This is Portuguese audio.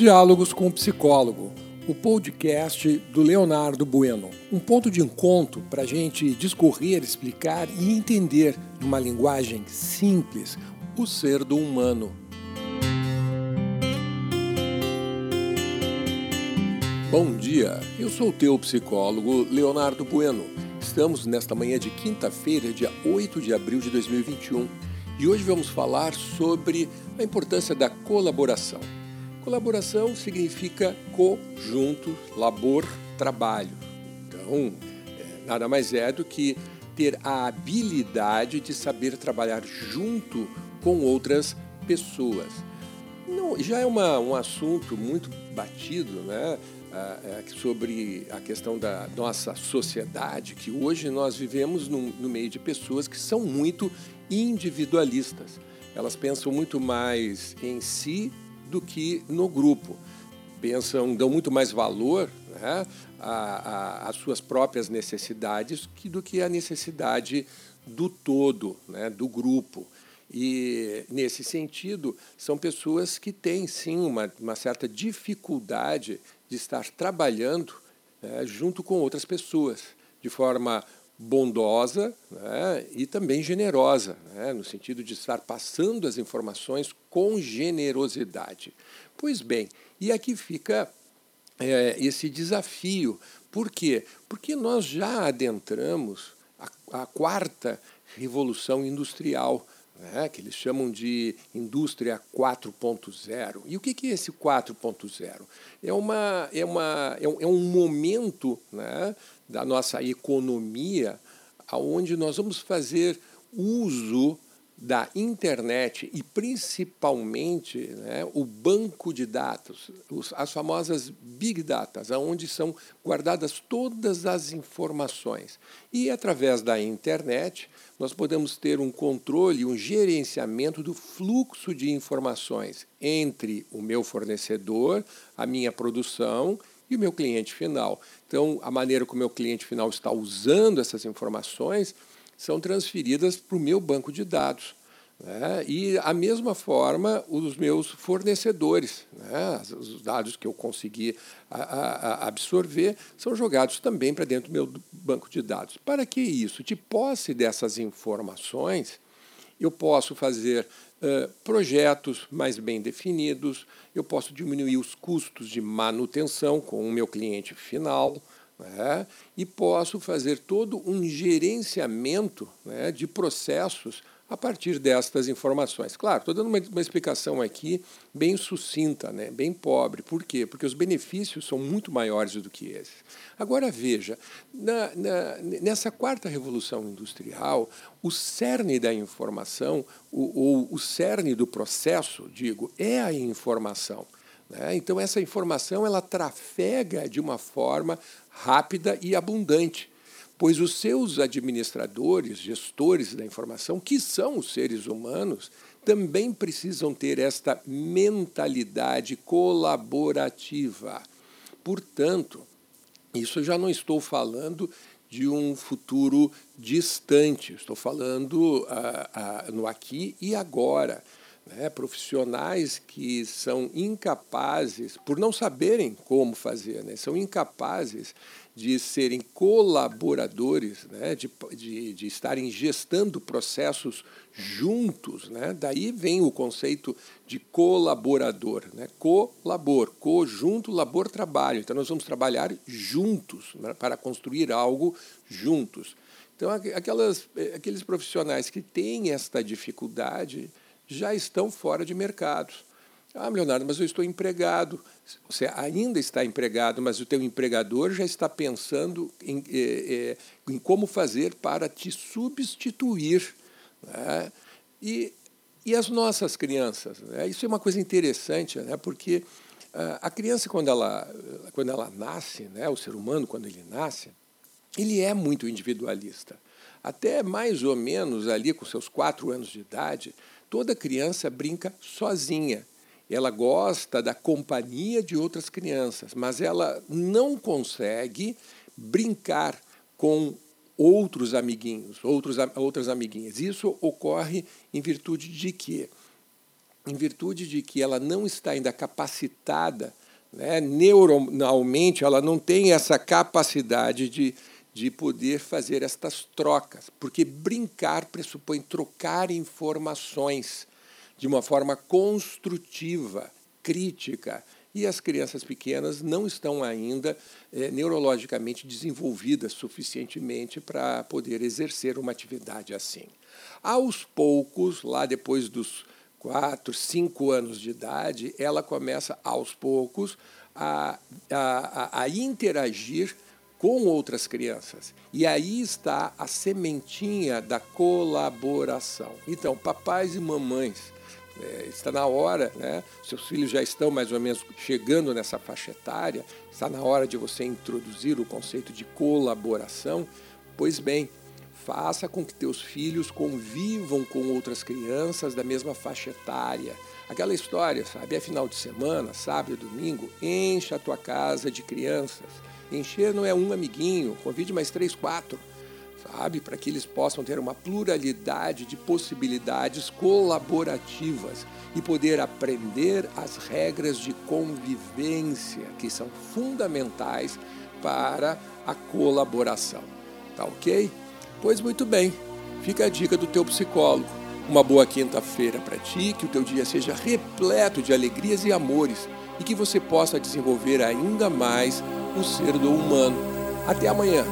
Diálogos com o Psicólogo, o podcast do Leonardo Bueno. Um ponto de encontro para a gente discorrer, explicar e entender, numa linguagem simples, o ser do humano. Bom dia, eu sou o teu psicólogo Leonardo Bueno. Estamos nesta manhã de quinta-feira, dia 8 de abril de 2021, e hoje vamos falar sobre a importância da colaboração. Colaboração significa conjunto, labor, trabalho. Então, é, nada mais é do que ter a habilidade de saber trabalhar junto com outras pessoas. Não, já é uma, um assunto muito batido, né? é, sobre a questão da nossa sociedade, que hoje nós vivemos no meio de pessoas que são muito individualistas. Elas pensam muito mais em si do que no grupo. Pensam, dão muito mais valor né, às suas próprias necessidades que do que a necessidade do todo, né, do grupo. E, nesse sentido, são pessoas que têm, sim, uma, uma certa dificuldade de estar trabalhando né, junto com outras pessoas, de forma bondosa né, e também generosa, né, no sentido de estar passando as informações com generosidade. Pois bem, e aqui fica é, esse desafio. Por quê? Porque nós já adentramos a, a quarta revolução industrial, né, que eles chamam de indústria 4.0. E o que, que é esse 4.0? É, uma, é, uma, é, um, é um momento né, da nossa economia onde nós vamos fazer uso da internet e principalmente né, o banco de dados, os, as famosas big data, onde são guardadas todas as informações. E através da internet nós podemos ter um controle, um gerenciamento do fluxo de informações entre o meu fornecedor, a minha produção e o meu cliente final. Então, a maneira como o meu cliente final está usando essas informações são transferidas para o meu banco de dados. Né? E, a mesma forma, os meus fornecedores, né? os dados que eu consegui a, a, absorver, são jogados também para dentro do meu banco de dados. Para que isso? De posse dessas informações, eu posso fazer uh, projetos mais bem definidos, eu posso diminuir os custos de manutenção com o meu cliente final, né? e posso fazer todo um gerenciamento né, de processos a partir destas informações. Claro, estou dando uma, uma, explicação aqui bem sucinta, né? bem pobre. Por quê? Porque os benefícios são muito maiores do que esses. Agora, veja, na, na, nessa quarta revolução industrial, o cerne da informação, ou o, o cerne do processo, digo, é a informação. Né? Então, essa informação ela trafega de uma forma rápida e abundante pois os seus administradores, gestores da informação, que são os seres humanos, também precisam ter esta mentalidade colaborativa. Portanto, isso já não estou falando de um futuro distante, estou falando ah, ah, no aqui e agora. Né? Profissionais que são incapazes, por não saberem como fazer, né? são incapazes de serem colaboradores, né, de, de, de estarem gestando processos juntos. Né? Daí vem o conceito de colaborador. Né? Colabor, conjunto, labor, trabalho. Então, nós vamos trabalhar juntos né, para construir algo juntos. Então, aquelas, eh, aqueles profissionais que têm esta dificuldade já estão fora de mercado. Ah, Leonardo, mas eu estou empregado. Você ainda está empregado, mas o teu empregador já está pensando em, eh, eh, em como fazer para te substituir. Né? E, e as nossas crianças? Né? Isso é uma coisa interessante, né? porque ah, a criança, quando ela, quando ela nasce, né? o ser humano, quando ele nasce, ele é muito individualista. Até mais ou menos ali, com seus quatro anos de idade, toda criança brinca sozinha ela gosta da companhia de outras crianças, mas ela não consegue brincar com outros amiguinhos, outros, outras amiguinhas. Isso ocorre em virtude de quê? em virtude de que ela não está ainda capacitada, né, neuronalmente, ela não tem essa capacidade de, de poder fazer estas trocas, porque brincar pressupõe trocar informações de uma forma construtiva, crítica. E as crianças pequenas não estão ainda é, neurologicamente desenvolvidas suficientemente para poder exercer uma atividade assim. Aos poucos, lá depois dos quatro, cinco anos de idade, ela começa aos poucos a, a, a interagir com outras crianças. E aí está a sementinha da colaboração. Então, papais e mamães, é, está na hora, né? seus filhos já estão mais ou menos chegando nessa faixa etária, está na hora de você introduzir o conceito de colaboração. Pois bem, Faça com que teus filhos convivam com outras crianças da mesma faixa etária. Aquela história, sabe? É final de semana, sábado, domingo, encha a tua casa de crianças. Encher não é um amiguinho, convide mais três, quatro, sabe? Para que eles possam ter uma pluralidade de possibilidades colaborativas e poder aprender as regras de convivência que são fundamentais para a colaboração. Tá ok? Pois muito bem, fica a dica do teu psicólogo. Uma boa quinta-feira para ti, que o teu dia seja repleto de alegrias e amores e que você possa desenvolver ainda mais o ser do humano. Até amanhã.